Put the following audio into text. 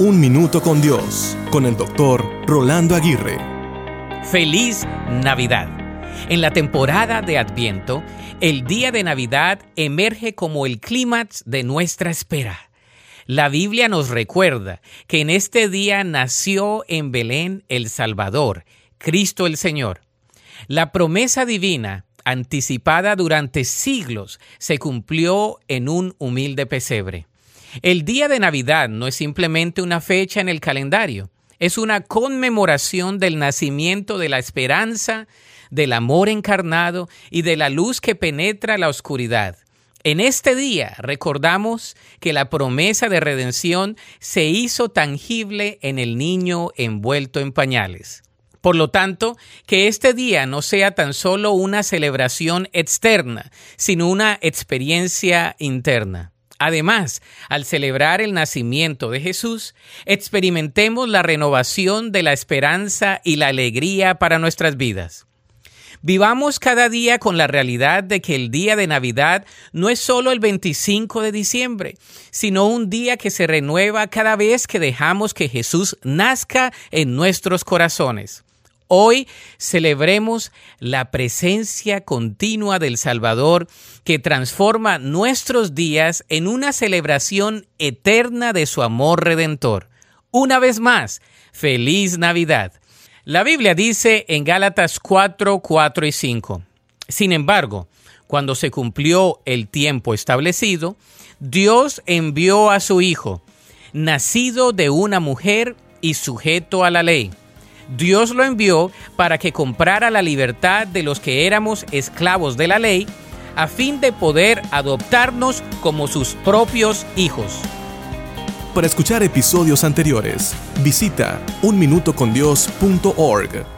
Un Minuto con Dios, con el doctor Rolando Aguirre. Feliz Navidad. En la temporada de Adviento, el día de Navidad emerge como el clímax de nuestra espera. La Biblia nos recuerda que en este día nació en Belén el Salvador, Cristo el Señor. La promesa divina, anticipada durante siglos, se cumplió en un humilde pesebre. El día de Navidad no es simplemente una fecha en el calendario, es una conmemoración del nacimiento de la esperanza, del amor encarnado y de la luz que penetra la oscuridad. En este día recordamos que la promesa de redención se hizo tangible en el niño envuelto en pañales. Por lo tanto, que este día no sea tan solo una celebración externa, sino una experiencia interna. Además, al celebrar el nacimiento de Jesús, experimentemos la renovación de la esperanza y la alegría para nuestras vidas. Vivamos cada día con la realidad de que el día de Navidad no es solo el 25 de diciembre, sino un día que se renueva cada vez que dejamos que Jesús nazca en nuestros corazones. Hoy celebremos la presencia continua del Salvador que transforma nuestros días en una celebración eterna de su amor redentor. Una vez más, feliz Navidad. La Biblia dice en Gálatas 4, 4 y 5. Sin embargo, cuando se cumplió el tiempo establecido, Dios envió a su Hijo, nacido de una mujer y sujeto a la ley Dios lo envió para que comprara la libertad de los que éramos esclavos de la ley, a fin de poder adoptarnos como sus propios hijos. Para escuchar episodios anteriores, visita unminutocondios.org.